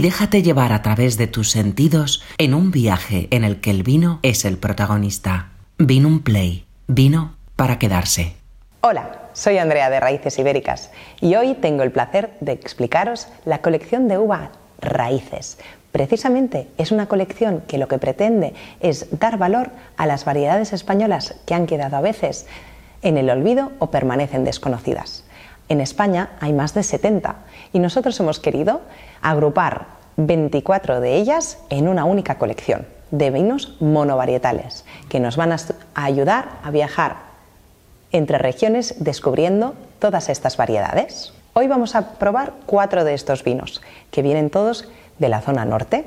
Déjate llevar a través de tus sentidos en un viaje en el que el vino es el protagonista. Vino un play. Vino para quedarse. Hola, soy Andrea de Raíces Ibéricas y hoy tengo el placer de explicaros la colección de uva Raíces. Precisamente es una colección que lo que pretende es dar valor a las variedades españolas que han quedado a veces en el olvido o permanecen desconocidas. En España hay más de 70 y nosotros hemos querido agrupar 24 de ellas en una única colección de vinos monovarietales que nos van a ayudar a viajar entre regiones descubriendo todas estas variedades. Hoy vamos a probar cuatro de estos vinos que vienen todos de la zona norte.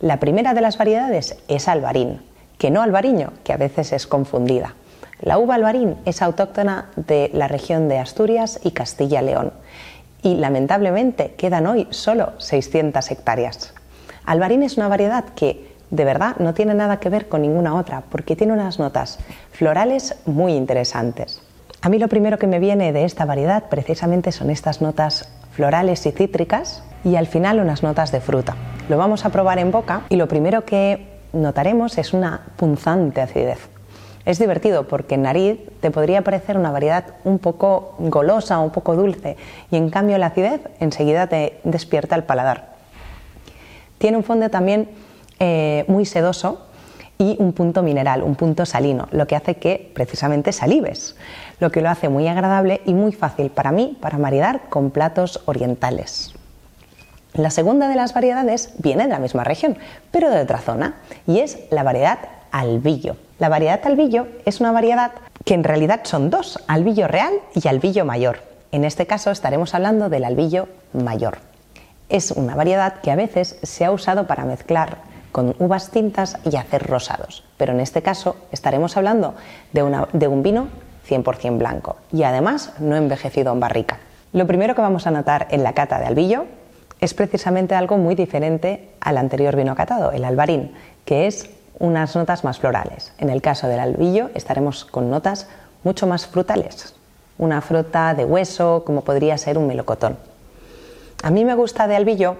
La primera de las variedades es albarín, que no albariño, que a veces es confundida. La uva albarín es autóctona de la región de Asturias y Castilla-León y lamentablemente quedan hoy solo 600 hectáreas. Albarín es una variedad que de verdad no tiene nada que ver con ninguna otra porque tiene unas notas florales muy interesantes. A mí lo primero que me viene de esta variedad precisamente son estas notas florales y cítricas y al final unas notas de fruta. Lo vamos a probar en boca y lo primero que notaremos es una punzante acidez. Es divertido porque nariz te podría parecer una variedad un poco golosa, un poco dulce, y en cambio la acidez enseguida te despierta el paladar. Tiene un fondo también eh, muy sedoso y un punto mineral, un punto salino, lo que hace que precisamente salives, lo que lo hace muy agradable y muy fácil para mí para maridar con platos orientales. La segunda de las variedades viene de la misma región, pero de otra zona, y es la variedad albillo. La variedad albillo es una variedad que en realidad son dos, albillo real y albillo mayor. En este caso estaremos hablando del albillo mayor. Es una variedad que a veces se ha usado para mezclar con uvas tintas y hacer rosados, pero en este caso estaremos hablando de, un vino 100% blanco y además no envejecido en barrica. Lo primero que vamos a notar en la cata de albillo es precisamente algo muy diferente al anterior vino catado, el albarín, que es unas notas más florales. En el caso del albillo estaremos con notas mucho más frutales, una fruta de hueso como podría ser un melocotón. A mí me gusta de albillo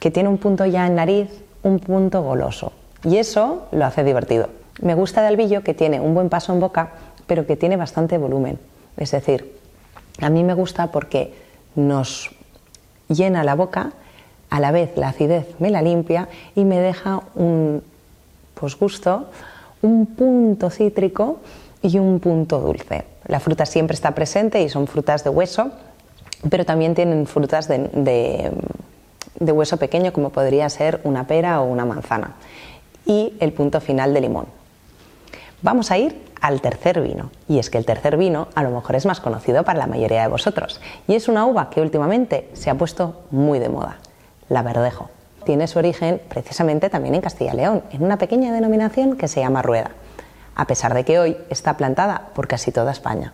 que tiene un punto ya en nariz, un punto goloso y eso lo hace divertido. Me gusta de albillo que tiene un buen paso en boca pero que tiene bastante volumen. Es decir, a mí me gusta porque nos llena la boca, a la vez la acidez me la limpia y me deja un pues gusto, un punto cítrico y un punto dulce. La fruta siempre está presente y son frutas de hueso, pero también tienen frutas de, de hueso pequeño como podría ser una pera o una manzana. Y el punto final de limón. Vamos a ir al tercer vino. Y es que el tercer vino a lo mejor es más conocido para la mayoría de vosotros. Y es una uva que últimamente se ha puesto muy de moda, la verdejo tiene su origen precisamente también en Castilla y León, en una pequeña denominación que se llama rueda, a pesar de que hoy está plantada por casi toda España.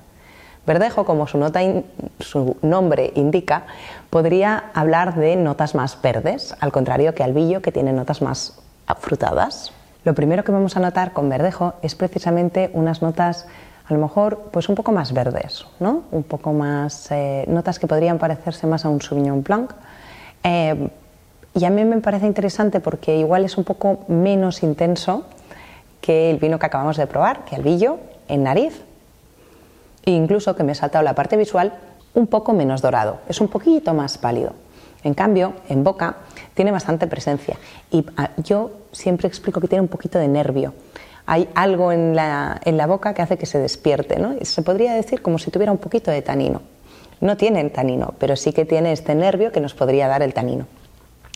Verdejo, como su, nombre indica, podría hablar de notas más verdes, al contrario que albillo, que tiene notas más frutadas. Lo primero que vamos a notar con verdejo es precisamente unas notas a lo mejor pues un poco más verdes, ¿no? Un poco más eh, notas que podrían parecerse más a un Sauvignon Blanc, eh, y a mí me parece interesante porque igual es un poco menos intenso que el vino que acabamos de probar, que el billo en nariz. E incluso que me he saltado la parte visual, un poco menos dorado, es un poquito más pálido. En cambio, en boca tiene bastante presencia y ah, yo siempre explico que tiene un poquito de nervio. Hay algo en la, en la boca que hace que se despierte, ¿no? Se podría decir como si tuviera un poquito de tanino. No tiene el tanino, pero sí que tiene este nervio que nos podría dar el tanino.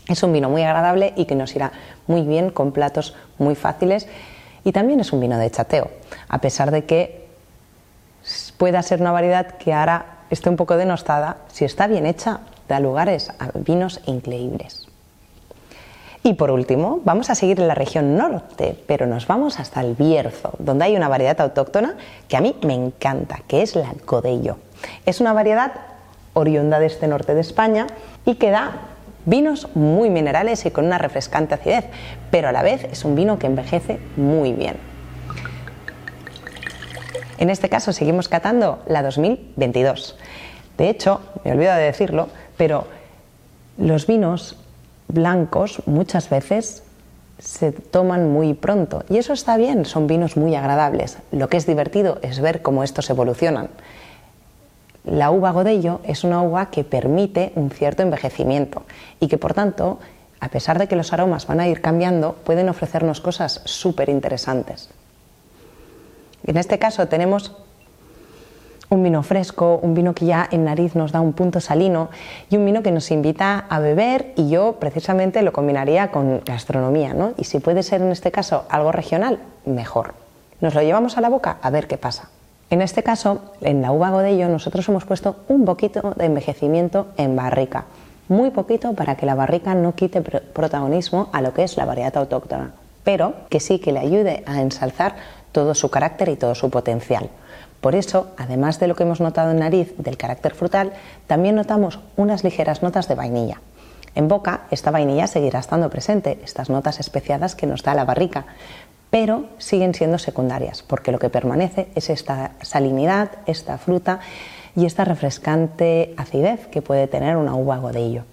Es un vino muy agradable y que nos irá muy bien con platos muy fáciles y también es un vino de chateo, a pesar de que pueda ser una variedad que ahora esté un poco denostada, si está bien hecha, da lugares a vinos increíbles. Y por último, vamos a seguir en la región norte, pero nos vamos hasta el Bierzo, donde hay una variedad autóctona que a mí me encanta, que es la Codello. Es una variedad oriunda de este norte de España y que da Vinos muy minerales y con una refrescante acidez, pero a la vez es un vino que envejece muy bien. En este caso seguimos catando la 2022. De hecho, me olvido de decirlo, pero los vinos blancos muchas veces se toman muy pronto y eso está bien, son vinos muy agradables. Lo que es divertido es ver cómo estos evolucionan. La uva Godello es una uva que permite un cierto envejecimiento y que por tanto, a pesar de que los aromas van a ir cambiando, pueden ofrecernos cosas súper interesantes. En este caso tenemos un vino fresco, un vino que ya en nariz nos da un punto salino y un vino que nos invita a beber y yo precisamente lo combinaría con gastronomía, ¿no? Y si puede ser en este caso algo regional, mejor. Nos lo llevamos a la boca a ver qué pasa. En este caso, en la uva Godello nosotros hemos puesto un poquito de envejecimiento en barrica, muy poquito para que la barrica no quite protagonismo a lo que es la variedad autóctona, pero que sí que le ayude a ensalzar todo su carácter y todo su potencial. Por eso, además de lo que hemos notado en nariz del carácter frutal, también notamos unas ligeras notas de vainilla. En boca, esta vainilla seguirá estando presente, estas notas especiadas que nos da la barrica, pero siguen siendo secundarias, porque lo que permanece es esta salinidad, esta fruta y esta refrescante acidez que puede tener una uva godillo.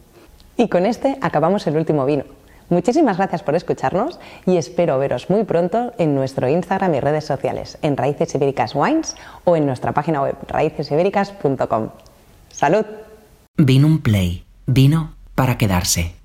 Y con este acabamos el último vino. Muchísimas gracias por escucharnos y espero veros muy pronto en nuestro Instagram y redes sociales, en Raíces Ibéricas Wines o en nuestra página web raícesibéricas.com. ¡Salud! Vino un play. Vino para quedarse.